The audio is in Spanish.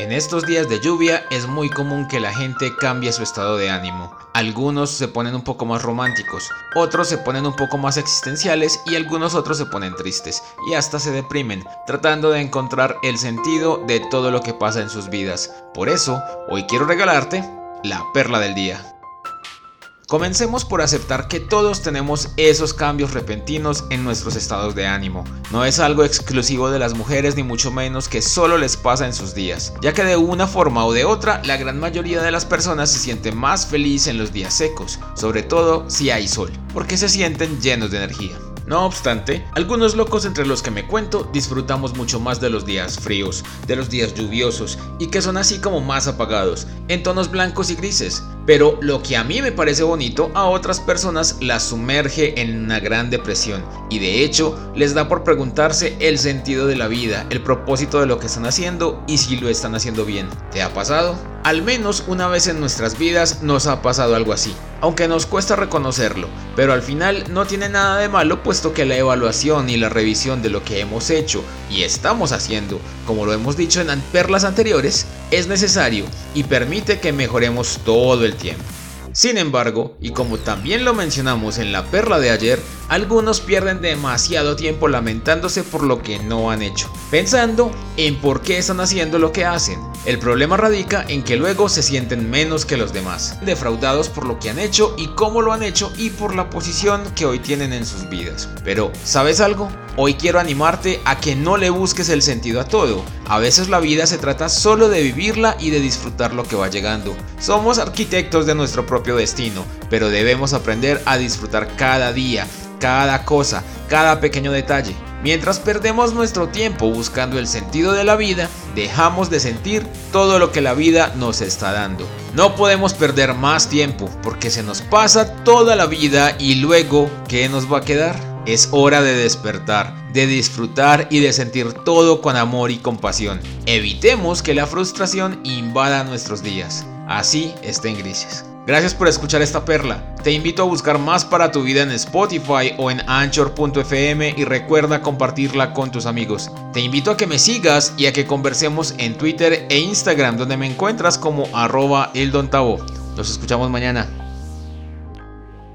En estos días de lluvia es muy común que la gente cambie su estado de ánimo. Algunos se ponen un poco más románticos, otros se ponen un poco más existenciales y algunos otros se ponen tristes y hasta se deprimen, tratando de encontrar el sentido de todo lo que pasa en sus vidas. Por eso, hoy quiero regalarte la perla del día. Comencemos por aceptar que todos tenemos esos cambios repentinos en nuestros estados de ánimo. No es algo exclusivo de las mujeres ni mucho menos que solo les pasa en sus días, ya que de una forma o de otra la gran mayoría de las personas se sienten más feliz en los días secos, sobre todo si hay sol, porque se sienten llenos de energía. No obstante, algunos locos entre los que me cuento disfrutamos mucho más de los días fríos, de los días lluviosos y que son así como más apagados, en tonos blancos y grises. Pero lo que a mí me parece bonito, a otras personas las sumerge en una gran depresión y de hecho les da por preguntarse el sentido de la vida, el propósito de lo que están haciendo y si lo están haciendo bien. ¿Te ha pasado? Al menos una vez en nuestras vidas nos ha pasado algo así, aunque nos cuesta reconocerlo, pero al final no tiene nada de malo puesto que la evaluación y la revisión de lo que hemos hecho y estamos haciendo, como lo hemos dicho en perlas anteriores, es necesario y permite que mejoremos todo el tiempo. Sin embargo, y como también lo mencionamos en la perla de ayer, algunos pierden demasiado tiempo lamentándose por lo que no han hecho, pensando en por qué están haciendo lo que hacen. El problema radica en que luego se sienten menos que los demás, defraudados por lo que han hecho y cómo lo han hecho y por la posición que hoy tienen en sus vidas. Pero, ¿sabes algo? Hoy quiero animarte a que no le busques el sentido a todo. A veces la vida se trata solo de vivirla y de disfrutar lo que va llegando. Somos arquitectos de nuestro propio destino, pero debemos aprender a disfrutar cada día, cada cosa, cada pequeño detalle. Mientras perdemos nuestro tiempo buscando el sentido de la vida, dejamos de sentir todo lo que la vida nos está dando. No podemos perder más tiempo porque se nos pasa toda la vida y luego, ¿qué nos va a quedar? Es hora de despertar, de disfrutar y de sentir todo con amor y compasión. Evitemos que la frustración invada nuestros días. Así estén grises. Gracias por escuchar esta perla. Te invito a buscar más para tu vida en Spotify o en anchor.fm y recuerda compartirla con tus amigos. Te invito a que me sigas y a que conversemos en Twitter e Instagram donde me encuentras como arroba eldontavo. Nos escuchamos mañana.